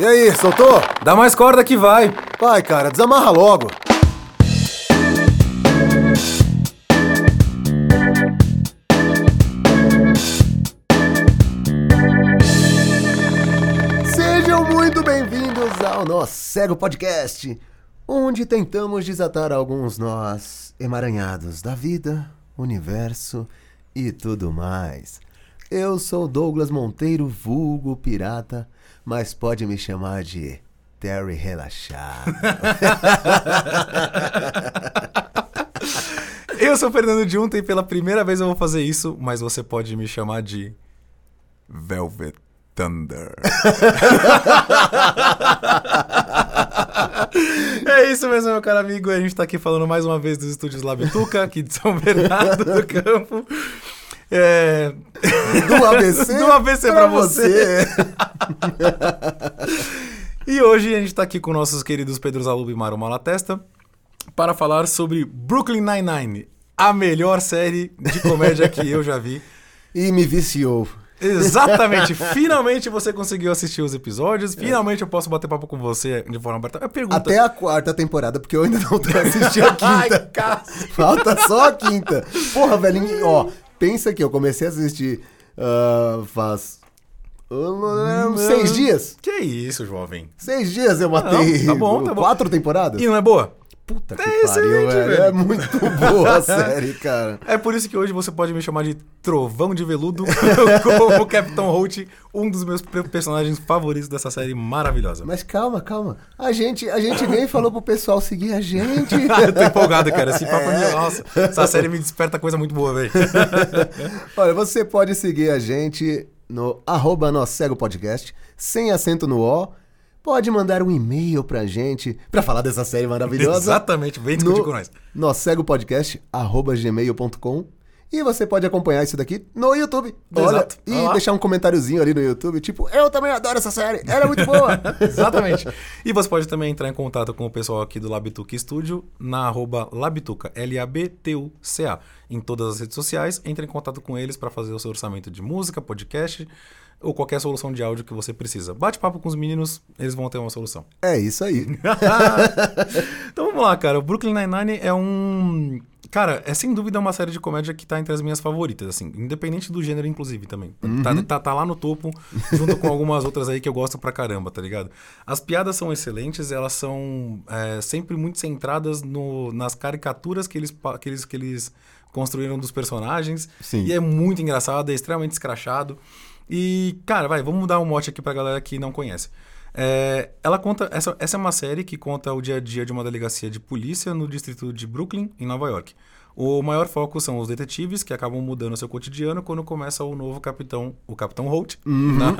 E aí, soltou? Dá mais corda que vai. Vai, cara, desamarra logo. Sejam muito bem-vindos ao nosso Cego Podcast, onde tentamos desatar alguns nós emaranhados da vida, universo e tudo mais. Eu sou Douglas Monteiro, vulgo pirata, mas pode me chamar de Terry Relaxado. Eu sou o Fernando Junta e pela primeira vez eu vou fazer isso, mas você pode me chamar de Velvet Thunder. é isso mesmo, meu caro amigo. A gente tá aqui falando mais uma vez dos estúdios Labituca, aqui de São Bernardo do Campo. É... Do ABC? Do ABC pra, você. e hoje a gente tá aqui com nossos queridos Pedro Zaluba e Mário Malatesta para falar sobre Brooklyn Nine-Nine, a melhor série de comédia que eu já vi. E me viciou. Exatamente. Finalmente você conseguiu assistir os episódios. Finalmente eu posso bater papo com você de forma aberta. Eu pergunto. Até a quarta temporada, porque eu ainda não tô assistindo a quinta. Ai, Falta só a quinta. Porra, velho. Ó, pensa que eu comecei a assistir uh, faz. Seis dias? Que isso, jovem? Seis dias eu matei. Não, tá bom, tá bom. Quatro temporadas? E não é boa? Puta que É pariu, velho. velho. É muito boa a série, cara. É por isso que hoje você pode me chamar de Trovão de Veludo como Capitão Holt, um dos meus pe- personagens favoritos dessa série maravilhosa. Mas calma, calma. A gente, a gente nem falou pro pessoal seguir a gente. eu tô empolgado, cara. Esse papo é... Nossa, essa série me desperta coisa muito boa, velho. Olha, você pode seguir a gente no arroba Nó Cego Podcast, sem acento no O. Pode mandar um e-mail pra gente pra falar dessa série maravilhosa. Exatamente, vem discutir no com nós. Gmail.com. E você pode acompanhar isso daqui no YouTube. Olha, Exato. e Vai lá. deixar um comentáriozinho ali no YouTube, tipo, eu também adoro essa série, ela é muito boa. Exatamente. E você pode também entrar em contato com o pessoal aqui do Labituca Studio na arroba Labituca, L-A-B-T-U-C-A. Em todas as redes sociais, entre em contato com eles para fazer o seu orçamento de música, podcast ou qualquer solução de áudio que você precisa. Bate papo com os meninos, eles vão ter uma solução. é isso aí. então vamos lá, cara. O Brooklyn Nine-Nine é um... Cara, é sem dúvida uma série de comédia que tá entre as minhas favoritas, assim. Independente do gênero, inclusive, também. Tá, tá, tá lá no topo, junto com algumas outras aí que eu gosto pra caramba, tá ligado? As piadas são excelentes, elas são é, sempre muito centradas no, nas caricaturas que eles, que, eles, que eles construíram dos personagens. Sim. E é muito engraçado, é extremamente escrachado. E, cara, vai, vamos dar um mote aqui pra galera que não conhece. É, ela conta. Essa, essa é uma série que conta o dia a dia de uma delegacia de polícia no distrito de Brooklyn, em Nova York. O maior foco são os detetives que acabam mudando seu cotidiano quando começa o novo capitão, o Capitão Holt, na,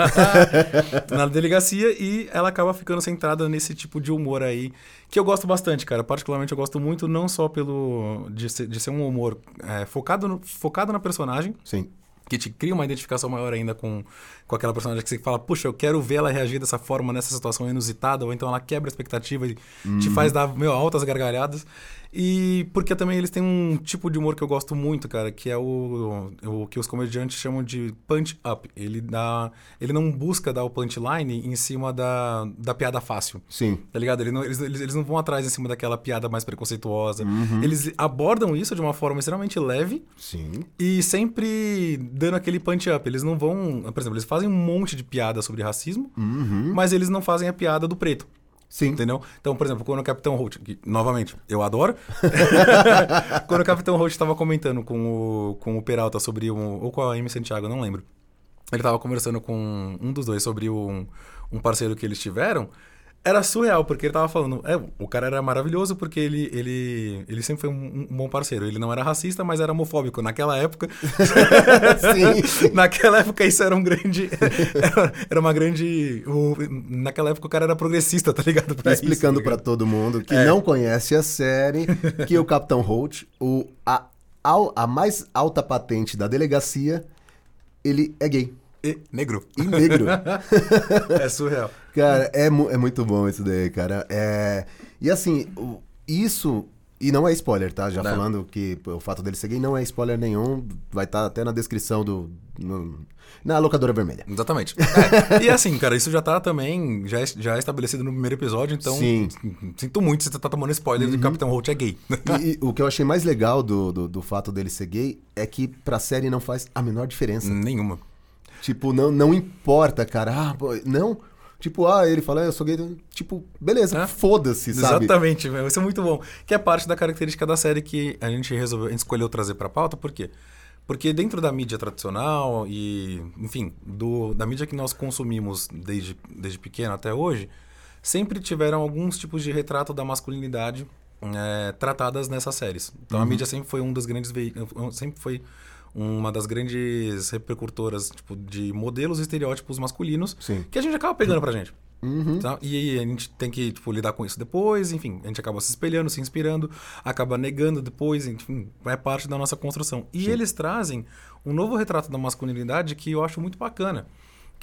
na delegacia e ela acaba ficando centrada nesse tipo de humor aí que eu gosto bastante, cara. Particularmente eu gosto muito não só pelo de ser, de ser um humor é, focado, no- focado na personagem, Sim. Que te cria uma identificação maior ainda com, com aquela personagem que você fala, puxa, eu quero ver ela reagir dessa forma nessa situação inusitada, ou então ela quebra a expectativa e te faz dar meu, altas gargalhadas. E porque também eles têm um tipo de humor que eu gosto muito, cara, que é o, o que os comediantes chamam de punch up. Ele dá. Ele não busca dar o punchline em cima da, da piada fácil. Sim. Tá ligado? Ele não- eles, eles, eles não vão atrás em cima daquela piada mais preconceituosa. Eles abordam isso de uma forma extremamente leve, Sim. e sempre dando aquele punch up. Eles não vão. Por exemplo, eles fazem um monte de piada sobre racismo, mas eles não fazem a piada do preto. Sim. Entendeu? Então, por exemplo, quando o Capitão Holt, que, novamente, eu adoro. quando o Capitão Holt estava comentando com o, com o Peralta sobre um. Ou com a Amy Santiago, não lembro. Ele estava conversando com um dos dois sobre um, um parceiro que eles tiveram. Era surreal, porque ele tava falando. É, o cara era maravilhoso porque ele, ele, ele sempre foi um, um bom parceiro. Ele não era racista, mas era homofóbico. Naquela época. Sim, naquela época isso era um grande. Era, era uma grande. o- naquela época o cara era progressista, tá ligado? Pra isso, Explicando tá pra ligado? todo mundo que É. não conhece a série, que o Capitão Holt, o, a, a mais alta patente da delegacia, ele é gay E negro. e negro. É surreal. Cara, é, mu- é muito bom isso daí, cara. É... E assim, isso E não é spoiler, tá? Já Não. falando que o fato dele ser gay não é spoiler nenhum. Vai estar até na descrição do. no- na locadora vermelha. Exatamente. É, e assim, cara, isso já tá também, já é, já é estabelecido no primeiro episódio, então Sim. sinto muito se você tá tomando spoiler de Capitão Holt é gay. E, e o que eu achei mais legal do, do, do fato dele ser gay é que pra série não faz a menor diferença. Nenhuma. Tipo, não, não importa, cara. Ah, pô, não. Tipo, ah, ele fala, "Ah, eu sou gay. Tipo, beleza, É. foda-se, sabe? Exatamente, meu, isso é muito bom. Que é parte da característica da série que a gente resolveu, a gente escolheu trazer pra pauta, por quê? Porque dentro da mídia tradicional e, enfim, do, da mídia que nós consumimos desde, desde pequeno até hoje, sempre tiveram alguns tipos de retrato da masculinidade eh, tratadas nessas séries. Então Uhum. a mídia sempre foi um dos grandes vei- sempre foi uma das grandes repercutoras tipo, de modelos e estereótipos masculinos Sim. que a gente acaba pegando pra gente. Uhum. Tá? E a gente tem que tipo, lidar com isso depois, enfim, a gente acaba se espelhando, se inspirando, acaba negando depois, enfim, é parte da nossa construção. E eles trazem um novo retrato da masculinidade que eu acho muito bacana.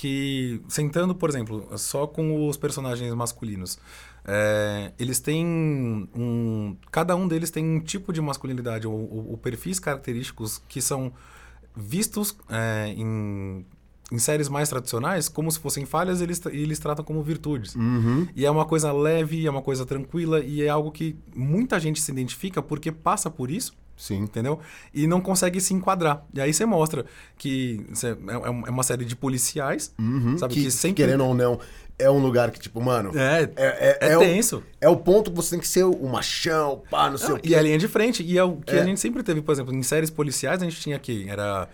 Que, sentando, por exemplo, só com os personagens masculinos, é, eles têm um. Cada um deles tem um tipo de masculinidade, ou, ou- ou perfis característicos que são vistos é, em, em séries mais tradicionais como se fossem falhas, eles, e eles tratam como virtudes. Uhum. E é uma coisa leve, é uma coisa tranquila, e é algo que muita gente se identifica porque passa por isso, Sim. entendeu? E não consegue se enquadrar. E aí você mostra que cê- é, é uma série de policiais, Uhum. sabe? que, Que, sempre. querendo ou não, é um lugar que, tipo, mano. É, É, é, o- tenso. é o ponto que você tem que ser o machão, pá, não sei Não, o quê. e a linha de frente. E é o que É. a gente sempre teve, por exemplo, em séries policiais, a gente tinha aqui. Era.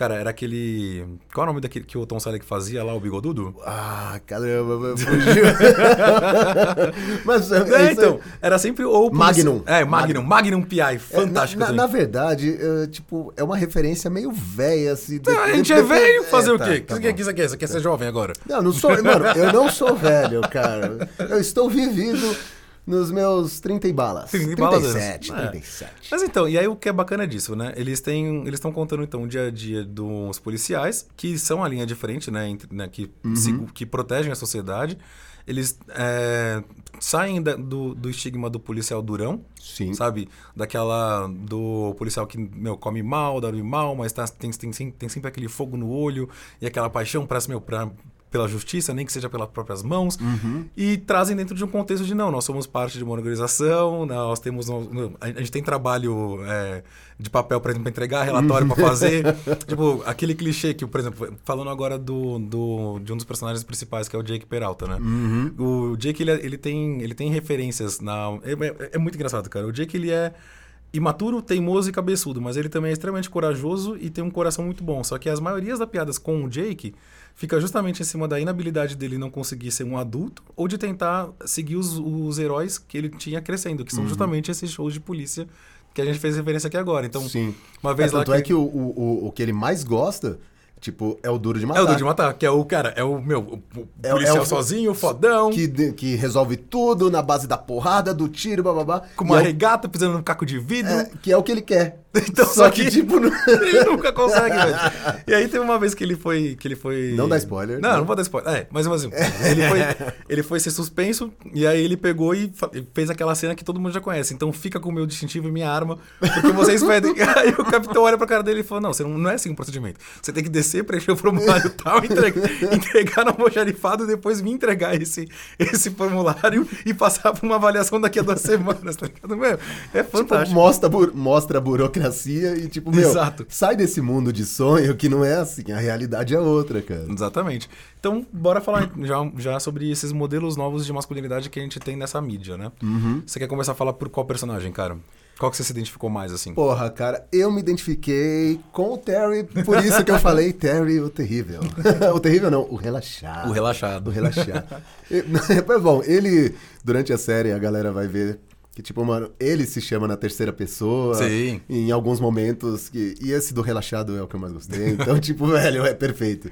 Cara, era aquele. Qual é o nome daquele que o Tom Selleck fazia lá, o bigodudo? Ah, caramba, fugiu. Mas é, É, isso então, era sempre ou Magnum. É, Magnum, Magnum PI, É, fantástico. Na, na, na verdade, é, tipo, é uma referência meio velha, assim. de- Ah, a gente é velho, fazer é, o tá, quê? tá O que, você quer? Você quer ser jovem agora? Não, não sou. Mano, eu não sou velho, cara. Eu estou vivido nos meus 30 e balas. 30 e balas, 37, é. 37. Mas então, e aí o que é bacana disso, né? Eles têm, eles estão contando então o dia a dia dos policiais, que são a linha de frente, né, entre- né, que, se- que protegem a sociedade. Eles é, saem da- do, do estigma do policial durão, Sim. sabe? Daquela do policial que meu, come mal, dorme mal, mas tá- tem, tem, tem, tem sempre aquele fogo no olho e aquela paixão pra, meu, pra, pela justiça, nem que seja pelas próprias mãos. E trazem dentro de um contexto de não, nós somos parte de uma organização, nós temos. um- A gente tem trabalho é, de papel para entregar, relatório para fazer. tipo, aquele clichê que, por exemplo, falando agora do, do, de um dos personagens principais, que é o Jake Peralta, né? O Jake, ele, é- ele, tem, ele tem referências na. É, é- é muito engraçado, cara. O Jake, ele é imaturo, teimoso e cabeçudo, mas ele também é extremamente corajoso e tem um coração muito bom. Só que as maiorias das piadas com o Jake fica justamente em cima da inabilidade dele não conseguir ser um adulto ou de tentar seguir os, os heróis que ele tinha crescendo, que são justamente esses shows de polícia que a gente fez referência aqui agora. Então, Sim. uma vez é, lá tanto é que o, o- o que ele mais gosta, tipo, é o duro de matar. É o do de matar, que é o cara, é o meu, o É o- policial é o- sozinho, fodão, Que, que resolve tudo na base da porrada, do tiro, bababá. com E uma é o- regata pisando num caco de vidro. é, que é o que ele quer. Então, só, só que, que- tipo, não... ele nunca consegue, velho. E aí teve uma vez que ele foi. Que ele foi... Não dá spoiler, Não, né? não vou dar spoiler. É, mas assim, ele foi, ele foi ser suspenso, e aí ele pegou e e fez aquela cena que todo mundo já conhece. Então fica com o meu distintivo e minha arma, porque vocês pedem. Aí o capitão olha pra cara dele e fala: Não, você não, não é assim o procedimento. Você tem que descer, preencher o formulário tal, entregar, entregar no almoxarifado e depois me entregar esse, esse formulário e passar por uma avaliação daqui a duas semanas, tá ligado? Meu, é Tipo, fantástico. mostra, a bu- mostra a burocracia e, tipo, meu, Exato. sai desse mundo de sonho que não é assim, a realidade é outra, cara. Exatamente. Então, bora falar já, já sobre esses modelos novos de masculinidade que a gente tem nessa mídia, né? Uhum. Você quer começar a falar por qual personagem, cara? Qual que você se identificou mais, assim? Porra, cara, eu me identifiquei com o Terry, por isso que eu falei Terry o terrível. o terrível não, o relaxado. O O relaxado. relaxado. E- Mas bom, ele, durante a série, a galera vai ver que, tipo, mano, ele se chama na terceira pessoa. Sim. Em alguns momentos. Que, e esse do relaxado é o que eu mais gostei. Então, tipo, velho, é perfeito.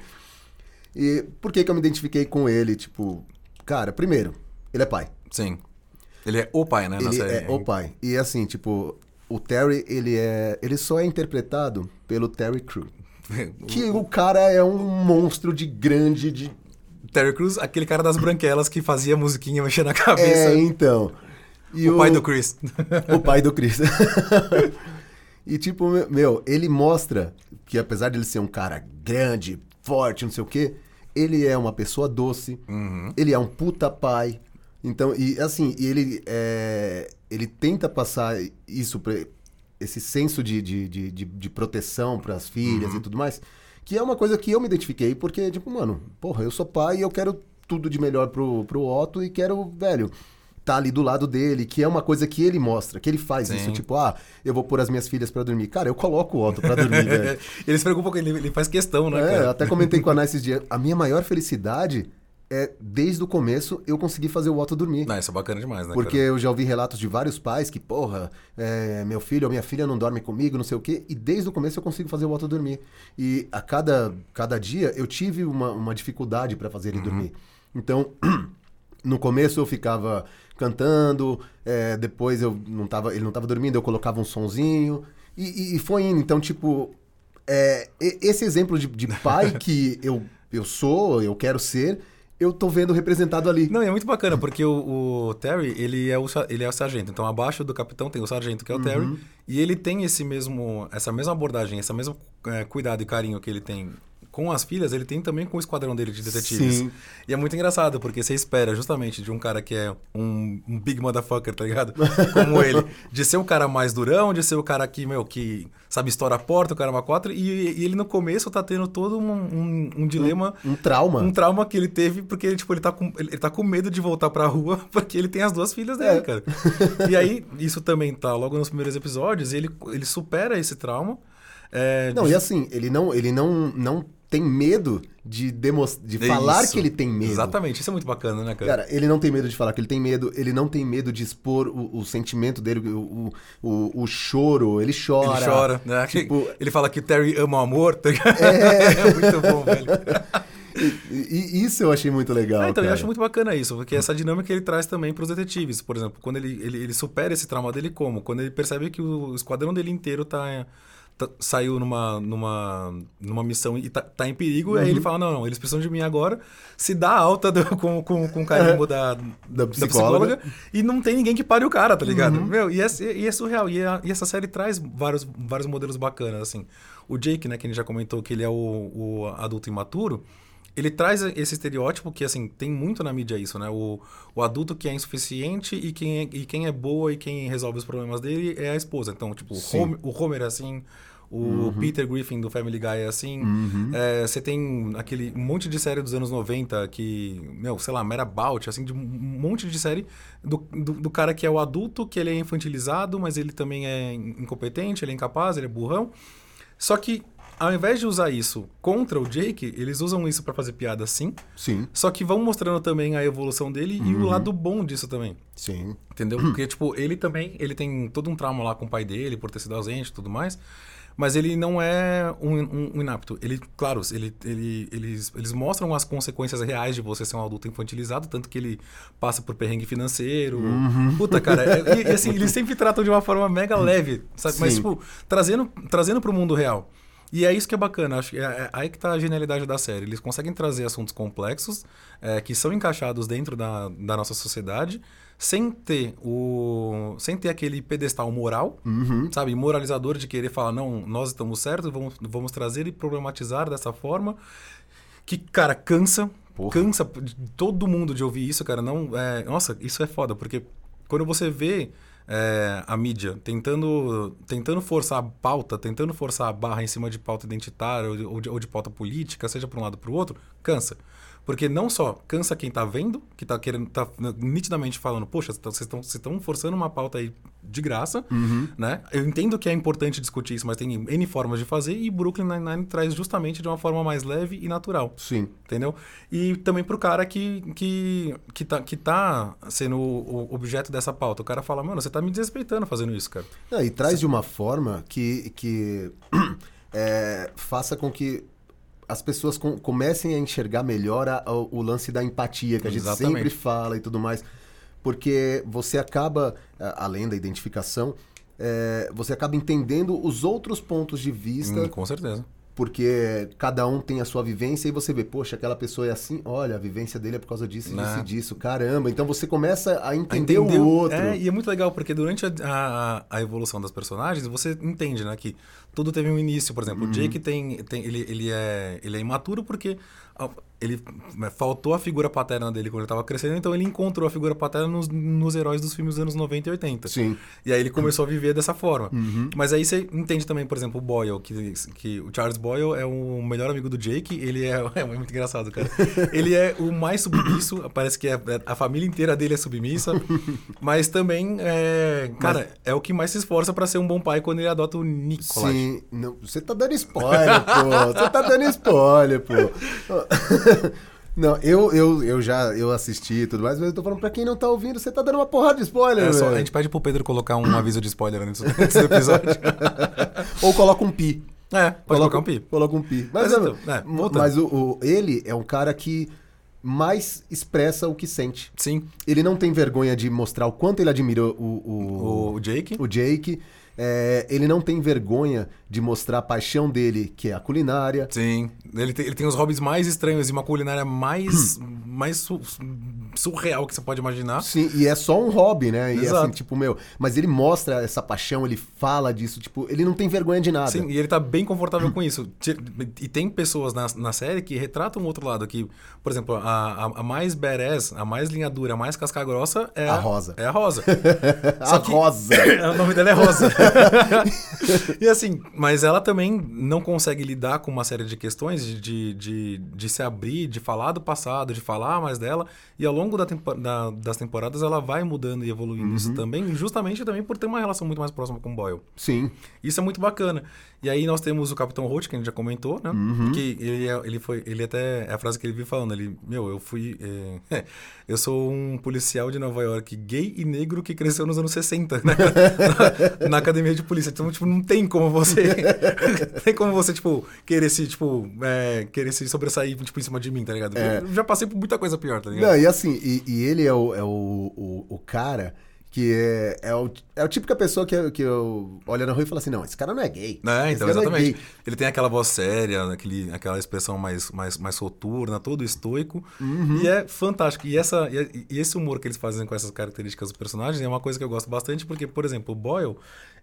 E por que que eu me identifiquei com ele? Tipo, cara, primeiro, ele é pai. Sim. Ele é o pai, né, na Ele série. é o pai. E assim, tipo, o Terry, ele é. Ele só é interpretado pelo Terry Crew. Que o cara é um monstro de grande. De... Terry Crews, aquele cara das branquelas que fazia musiquinha mexendo na cabeça. É, então. E o, pai do Chris. O pai do Chris. e tipo, meu, ele mostra que apesar de ele ser um cara grande, forte, não sei o quê, ele é uma pessoa doce, Uhum. ele é um puta pai. Então, e assim, e ele, é, ele tenta passar isso, pra, esse senso de, de, de, de, de proteção para as filhas Uhum. e tudo mais, que é uma coisa que eu me identifiquei, porque, tipo, mano, porra, eu sou pai e eu quero tudo de melhor pro, pro Otto e quero, velho, tá ali do lado dele, que é uma coisa que ele mostra, que ele faz Sim. isso, tipo, ah, eu vou pôr as minhas filhas pra dormir. Cara, eu coloco o Otto pra dormir, velho. ele se preocupa com ele, ele faz questão, né, É, até comentei com a Ana esses dias. A minha maior felicidade é, desde o começo, eu consegui fazer o Otto dormir. Não, isso é bacana demais, né, Porque cara? eu já ouvi relatos de vários pais que, porra, é, meu filho ou minha filha não dorme comigo, não sei o quê, e desde o começo eu consigo fazer o Otto dormir. E a cada, cada dia eu tive uma, uma dificuldade para fazer ele dormir. Então, no começo eu ficava cantando, é, depois eu não tava, ele não tava dormindo, eu colocava um sonzinho, e, e- e foi indo. Então, tipo, é, esse exemplo de, de pai que eu, eu sou, eu quero ser, eu tô vendo representado ali. Não, e é muito bacana, porque o, o Terry, ele é o, ele é o sargento. Então, abaixo do capitão tem o sargento, que é o Uhum. Terry. E ele tem esse mesmo, essa mesma abordagem, esse mesmo é, cuidado e carinho que ele tem com as filhas, ele tem também com o esquadrão dele de detetives. Sim. E é muito engraçado, porque você espera justamente de um cara que é um, um big motherfucker, tá ligado? Como ele. De ser um cara mais durão, de ser o cara que, meu, que sabe estourar a porta, o cara é uma quatro. E, e ele no começo tá tendo todo um, um, um dilema Um trauma. um trauma que ele teve porque ele, tipo, ele tá com, ele, ele tá com medo de voltar pra rua porque ele tem as duas filhas dele, É. cara. E aí, isso também tá logo nos primeiros episódios, e ele, ele supera esse trauma. é, Não, de- e assim, ele não, ele não, não tem medo de, de é falar isso. que ele tem medo. Exatamente, isso é muito bacana, né, cara? Cara, ele não tem medo de falar que ele tem medo, ele não tem medo de expor o, o sentimento dele, o, o, o, choro, ele chora. ele chora, né? Tipo, ele fala que Terry ama o amor, tá ligado? É, muito bom, velho. e, e isso eu achei muito legal. Ah, então, eu cara. acho muito bacana isso, porque essa dinâmica ele traz também pros detetives. Por exemplo, quando ele, ele, ele supera esse trauma dele como? Quando ele percebe que o esquadrão dele inteiro tá- saiu numa, numa, numa missão e tá, tá em perigo, e aí Uhum. ele fala, não, não, eles precisam de mim agora, se dá alta do- com, com, com o carimbo da, Da psicóloga. e não tem ninguém que pare o cara, tá ligado? Uhum. Meu, e é, e é surreal. E, a- e essa série traz vários, vários modelos bacanas, assim. O Jake, né, que a gente já comentou que ele é o, o adulto imaturo, ele traz esse estereótipo que, assim, tem muito na mídia isso, né? O, o adulto que é insuficiente e quem é, e quem é boa e quem resolve os problemas dele é a esposa. Então, tipo. Homer, o Homer é assim, o Peter Griffin do Family Guy é assim. Uhum. É, você tem aquele monte de série dos anos 90 que, meu, sei lá, Merabout, assim, de um monte de série do, do, do cara que é o adulto, que ele é infantilizado, mas ele também é incompetente, ele é incapaz, ele é burrão. Só que, ao invés de usar isso contra o Jake, eles usam isso pra fazer piada sim. Sim, Só que vão mostrando também a evolução dele e Uhum. o lado bom disso também. sim. Entendeu? Porque, tipo, ele também, ele tem todo um trauma lá com o pai dele, por ter sido ausente e tudo mais. Mas ele não é um, um- um inapto. Ele, claro, ele, ele- eles, eles mostram as consequências reais de você ser um adulto infantilizado, tanto que ele passa por perrengue financeiro. Uhum. Puta, cara. é- e, e, assim, eles sempre tratam de uma forma mega leve, sabe? Mas, Sim. tipo, trazendo, trazendo pro mundo real. E é isso que é bacana, acho que é, é aí que tá a genialidade da série. Eles conseguem trazer assuntos complexos é, que são encaixados dentro da, da nossa sociedade, sem ter o. sem ter aquele pedestal moral, Uhum. sabe, moralizador de querer falar, não, nós estamos certos, vamos, vamos trazer e problematizar dessa forma. Que, cara, cansa. Porra. Cansa todo mundo de ouvir isso, cara. Não, é, nossa, isso é foda, porque quando você vê é, a mídia tentando, tentando forçar a pauta, tentando forçar a barra em cima de pauta identitária ou de, ou de, ou de pauta política, seja para um lado ou para o outro, cansa. Porque não só cansa quem tá vendo, que tá querendo, tá nitidamente falando, poxa, vocês estão vocês estão forçando uma pauta aí de graça, né? Eu entendo que é importante discutir isso, mas tem N formas de fazer e Brooklyn Nine-Nine traz justamente de uma forma mais leve e natural. Sim. Entendeu? E também pro cara que, que, que, tá, que tá sendo o, objeto dessa pauta. O cara fala, mano, você tá me desrespeitando fazendo isso, cara. Não, e traz de uma forma que, que é, faça com que as pessoas com- comecem a enxergar melhor a- o, o lance da empatia, que a gente Exatamente. sempre fala e tudo mais. Porque você acaba, a- além da identificação, é, você acaba entendendo os outros pontos de vista Hum, com certeza. Porque cada um tem a sua vivência e você vê, poxa, aquela pessoa é assim, olha, a vivência dele é por causa disso, disso Né. e disso, caramba. Então você começa a A entender entender o outro. É, e é muito legal, porque durante a, a, a evolução das personagens, você entende, né, que tudo teve um início. Por exemplo, o Jake tem, tem ele, ele, é, ele é imaturo porque ah, ele né, faltou a figura paterna dele quando ele estava crescendo, então ele encontrou a figura paterna nos, nos heróis dos filmes dos anos 90 e 80. Sim. E aí ele começou a viver dessa forma. Uhum. Mas aí você entende também, por exemplo, o Boyle, que, que o Charles Boyle é o melhor amigo do Jake. Ele é, é muito engraçado, cara. Ele é o mais submisso, parece que é, a família inteira dele é submissa. mas também, é, cara, é o que mais se esforça pra ser um bom pai quando ele adota o Nicolas. Sim, não, você tá dando spoiler, pô. Você tá dando spoiler, pô. Não, eu, eu, eu já eu assisti e tudo mais, mas eu tô falando pra quem não tá ouvindo, você tá dando uma porrada de spoiler, É só- a gente pede pro Pedro colocar um aviso de spoiler antes, do episódio. Ou coloca um pi. É, pode colocar um pi. Coloca um pi. Mas Mas, então, é, mas o, o- ele é um cara que mais expressa o que sente. Sim, Ele não tem vergonha de mostrar o quanto ele admira o, o, o Jake. o Jake. É, ele não tem vergonha de mostrar a paixão dele, que é a culinária. Sim, ele tem, ele tem os hobbies mais estranhos e uma culinária mais, mais su- surreal que você pode imaginar. Sim, e é só um hobby, né? E Exato. assim, tipo, meu, mas ele mostra essa paixão, ele fala disso, tipo, ele não tem vergonha de nada. Sim, e ele tá bem confortável com isso. E tem pessoas na, na série que retratam o outro lado aqui. Por exemplo, a, a, a mais badass, a mais linha dura, a mais casca grossa é A Rosa. É a Rosa. a rosa. o nome dela é Rosa. e assim, mas ela também não consegue lidar com uma série de questões de, de, de, de se abrir, de falar do passado, de falar mais dela. E ao longo da tempo- da- das temporadas ela vai mudando e evoluindo isso também, justamente também por ter uma relação muito mais próxima com o Boyle. Sim. Isso é muito bacana. E aí nós temos o Capitão Holt, que a gente já comentou, né? Que ele, é- ele foi. Ele até. É a frase que ele vive falando. Ele, meu, eu fui. é, eu sou um policial de Nova York, gay e negro que cresceu nos anos 60, né? na, na academia de polícia. Então, tipo, não tem como você. não tem como você, tipo, querer se, tipo, é, querer se sobressair, tipo, em cima de mim, tá ligado? É. Eu já passei por muita coisa pior, tá ligado? Não, e assim, e, e ele é o, é o, o, o cara que é, é, o, é o típica pessoa que, eu- que eu olho na rua e falo assim, não, esse cara não é gay. É, Esse então, é exatamente. gay. Ele tem aquela voz séria, aquele, aquela expressão mais, mais, mais soturna, todo estoico. Uhum. E é fantástico. E, essa, e, e esse humor que eles fazem com essas características dos personagens é uma coisa que eu gosto bastante, porque, por exemplo, o Boyle,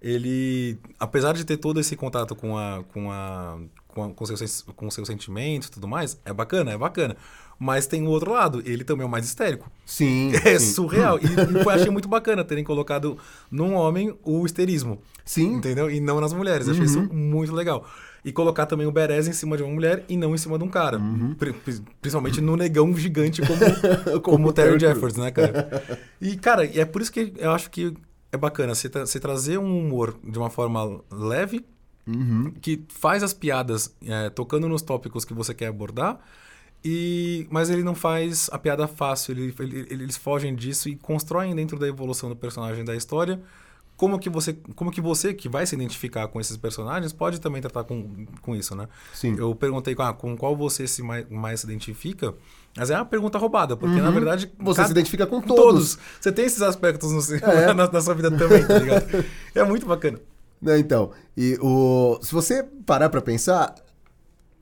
ele, apesar de ter todo esse contato com a. Com a com, a- com, seus, com seus sentimentos e tudo mais, é bacana, é bacana. Mas tem o outro lado, ele também é o mais histérico. Sim. É sim. surreal. E, e eu achei muito bacana terem colocado num homem o histerismo. Sim. Entendeu? E não nas mulheres. Achei isso muito legal. E colocar também o Berez em cima de uma mulher e não em cima de um cara. Pri- pri- Principalmente no negão gigante como, como o Terry Jeffords, né, cara? E, cara, é por isso que eu acho que é bacana você, tra- você trazer um humor de uma forma leve, Uhum. que faz as piadas é, tocando nos tópicos que você quer abordar, e mas ele não faz a piada fácil. Ele, ele- eles fogem disso e constroem dentro da evolução do personagem da história como que você, como que você que vai se identificar com esses personagens pode também tratar com, com isso, né? Sim. Eu perguntei ah, com qual você se mais, mais se identifica, mas é uma pergunta roubada, porque na verdade Uhum. Você cada- se identifica com com todos. Você tem esses aspectos no, É. na, na sua vida também, tá ligado? É muito bacana. Né, então, e o, se você parar pra pensar,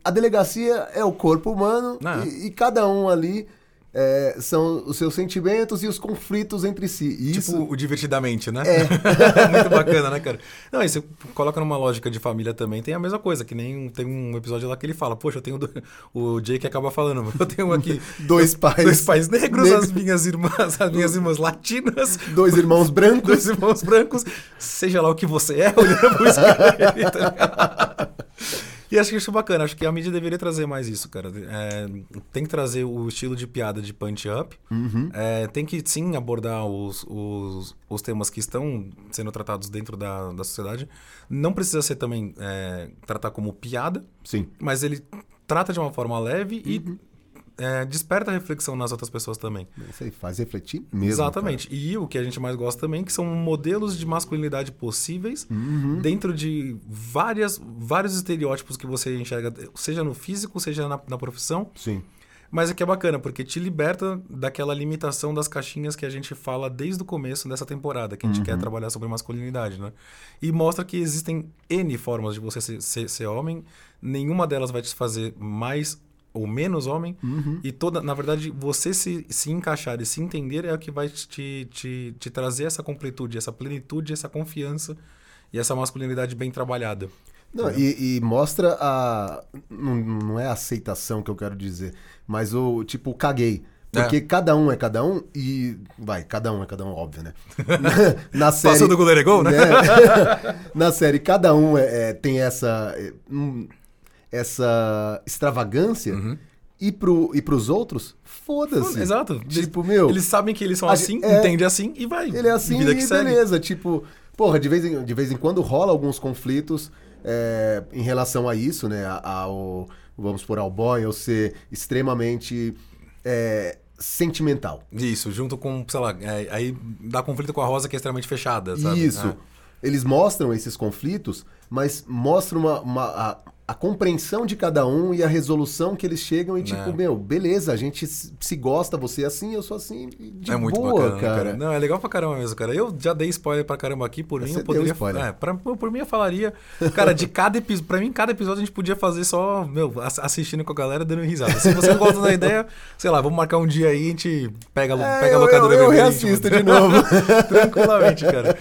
a delegacia é o corpo humano Ah. e, e cada um ali é, são os seus sentimentos e os conflitos entre si. E isso, Tipo, o divertidamente, né? É. Muito bacana, né, cara? Não, e você coloca numa lógica de família também, tem a mesma coisa, que nem tem um episódio lá que ele fala, poxa, eu tenho. do- O Jake acaba falando, eu tenho aqui dois pais, dois pais negros, negros. as minhas irmãs, as minhas irmãs latinas, dois irmãos brancos. dois irmãos brancos, seja lá o que você é, olhando pro espelho, tá? E acho que isso é bacana, acho que a mídia deveria trazer mais isso, cara. É, tem que trazer o estilo de piada de punch-up, Uhum. é, tem que sim abordar os, os, os temas que estão sendo tratados dentro da, da sociedade. Não precisa ser também é, tratar como piada, Sim. mas ele trata de uma forma leve Uhum. e é, desperta reflexão nas outras pessoas também. Isso aí faz refletir mesmo. Exatamente. E o que a gente mais gosta também, que são modelos de masculinidade possíveis Uhum. dentro de várias, vários estereótipos que você enxerga, seja no físico, seja na, na profissão, cara. Sim. Mas é que é bacana, porque te liberta daquela limitação das caixinhas que a gente fala desde o começo dessa temporada, que a gente Uhum. quer trabalhar sobre masculinidade, né? E mostra que existem N formas de você ser, ser- ser homem, nenhuma delas vai te fazer mais ou menos homem, Uhum. e toda, na verdade, você se, se encaixar e se entender é o que vai te, te, te trazer essa completude, essa plenitude, essa confiança e essa masculinidade bem trabalhada. Não, e, e mostra a. Não, não é a aceitação que eu quero dizer, mas o tipo, caguei. Porque É. cada um é cada um e. Vai, cada um é cada um, óbvio, né? Na, na série. Passou do goleiro é gol, né? Na série, cada um é- é- tem essa. Essa extravagância. E, pro, e pros outros, foda-se. Exato. Tipo, meu. Eles sabem que eles são assim, é. entende assim e vai. Ele é assim Vida e segue. beleza. Tipo, porra, de vez, em, de vez em quando rola alguns conflitos é, em relação a isso, né? Ao, vamos por ao boy, eu ser extremamente é, sentimental. Isso, junto com, sei lá, é, aí dá conflito com a Rosa que é extremamente fechada, sabe? Isso. É. Eles mostram esses conflitos, mas mostram uma, uma- a, a compreensão de cada um e a resolução que eles chegam e tipo, É. meu, beleza, a gente se gosta, você é assim, eu sou assim, de é muito boa, bacana, cara. Não, é legal pra caramba mesmo, cara. Eu já dei spoiler pra caramba aqui, por mim Você eu poderia. É, pra, por mim eu falaria. Cara, de cada episódio. Pra mim, cada episódio a gente podia fazer só, meu, ass- assistindo com a galera dando risada. Se você não gosta da ideia, sei lá, vamos marcar um dia aí, a gente pega, É, pega a eu, locadora eu, eu a gente- reassisto de novo. Tranquilamente, cara.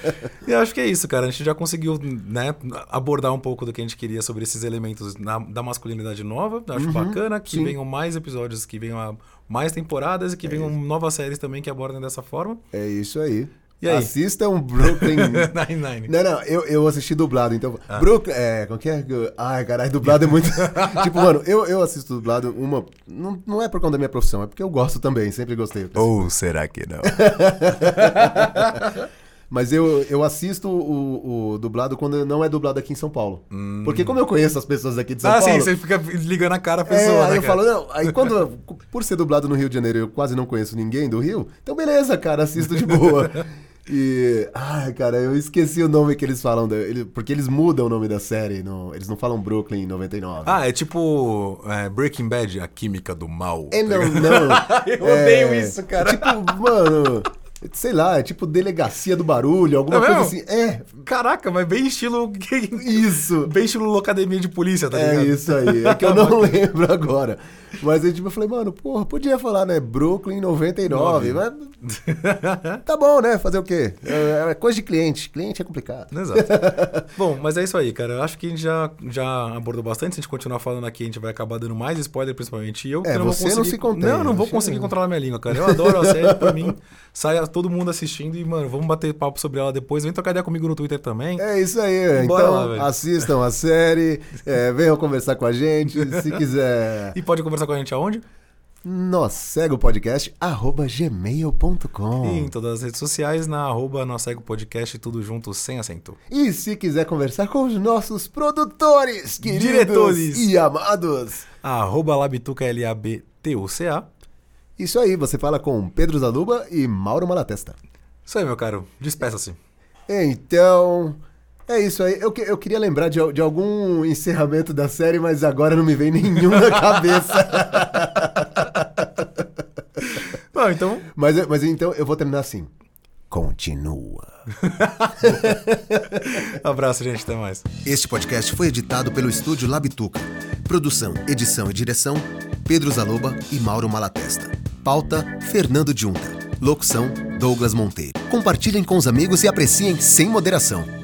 E eu acho que é isso, cara. A gente já conseguiu, né, abordar um pouco do que a gente queria sobre esses elementos na- da masculinidade nova. Acho bacana que sim. venham mais episódios, que venham mais temporadas e que venham novas séries também que abordem dessa forma. É isso aí. E aí? Assistam Brooklyn. Nine Nine. não, não, eu, eu assisti dublado, então. Ah. Brooklyn. É, como que é? Ai, caralho, dublado é muito. tipo, mano, eu, eu assisto dublado uma. Não, não é por conta da minha profissão, é porque eu gosto também, sempre gostei. Ou será que não? Mas eu, eu assisto o, o dublado quando não é dublado aqui em São Paulo. Porque como eu conheço as pessoas aqui de São Hum. ah, Paulo. sim, você fica ligando a cara a É, pessoa, aí né, eu cara? falo, não, aí quando, por ser dublado no Rio de Janeiro, eu quase não conheço ninguém do Rio, então beleza, cara, assisto de boa. E, ai, cara, eu esqueci o nome que eles falam, ele- porque eles mudam o nome da série, no- eles não falam Brooklyn 99. Ah, é tipo é, Breaking Bad, a química do mal. é, não, não. Eu É, odeio isso, cara. Tipo, mano, sei lá, é tipo delegacia do barulho, alguma É coisa assim. É, Caraca, mas bem estilo. isso. Bem estilo academia de polícia, tá É ligado? isso aí, é que eu não lembro agora. Mas aí, tipo, eu falei, mano, porra, podia falar, né? Brooklyn 99, mas. Tá bom, né? Fazer o quê? É, é coisa de cliente. Cliente é complicado. Exato. Bom, mas é isso aí, cara. Eu acho que a gente já, já abordou bastante. Se a gente continuar falando aqui, a gente vai acabar dando mais spoiler, principalmente eu. É, eu você não conseguir... se contém, Não, eu não vou conseguir controlar minha língua, cara. Eu adoro a série, por mim. Saia todo mundo assistindo e, mano, vamos bater papo sobre ela depois. Vem trocar ideia comigo no Twitter também. É isso aí. Bora então, lá, velho. assistam a série, é, venham conversar com a gente. Se quiser, E pode conversar com a gente aonde? nós segue o podcast, arroba E em gmail.com. todas as redes sociais, na arroba Nós Segue o Podcast, tudo junto, sem acento. E se quiser conversar com os nossos produtores, queridos Diretores. e amados. Arroba Labituca, L-A-B-T-U-C-A. Isso aí, você fala com Pedro Zaluba e Mauro Malatesta. Isso aí, meu caro. Despeça-se. Então, é isso aí. Eu, eu queria lembrar de, de algum encerramento da série, mas agora não me vem nenhum na cabeça. Então... mas, mas então eu vou terminar assim. Continua. Abraço, gente. Até mais. Este podcast foi editado pelo estúdio Labituca. Produção, edição e direção: Pedro Zaloba e Mauro Malatesta. Pauta: Fernando Junta. Locução: Douglas Monteiro. Compartilhem com os amigos e apreciem sem moderação.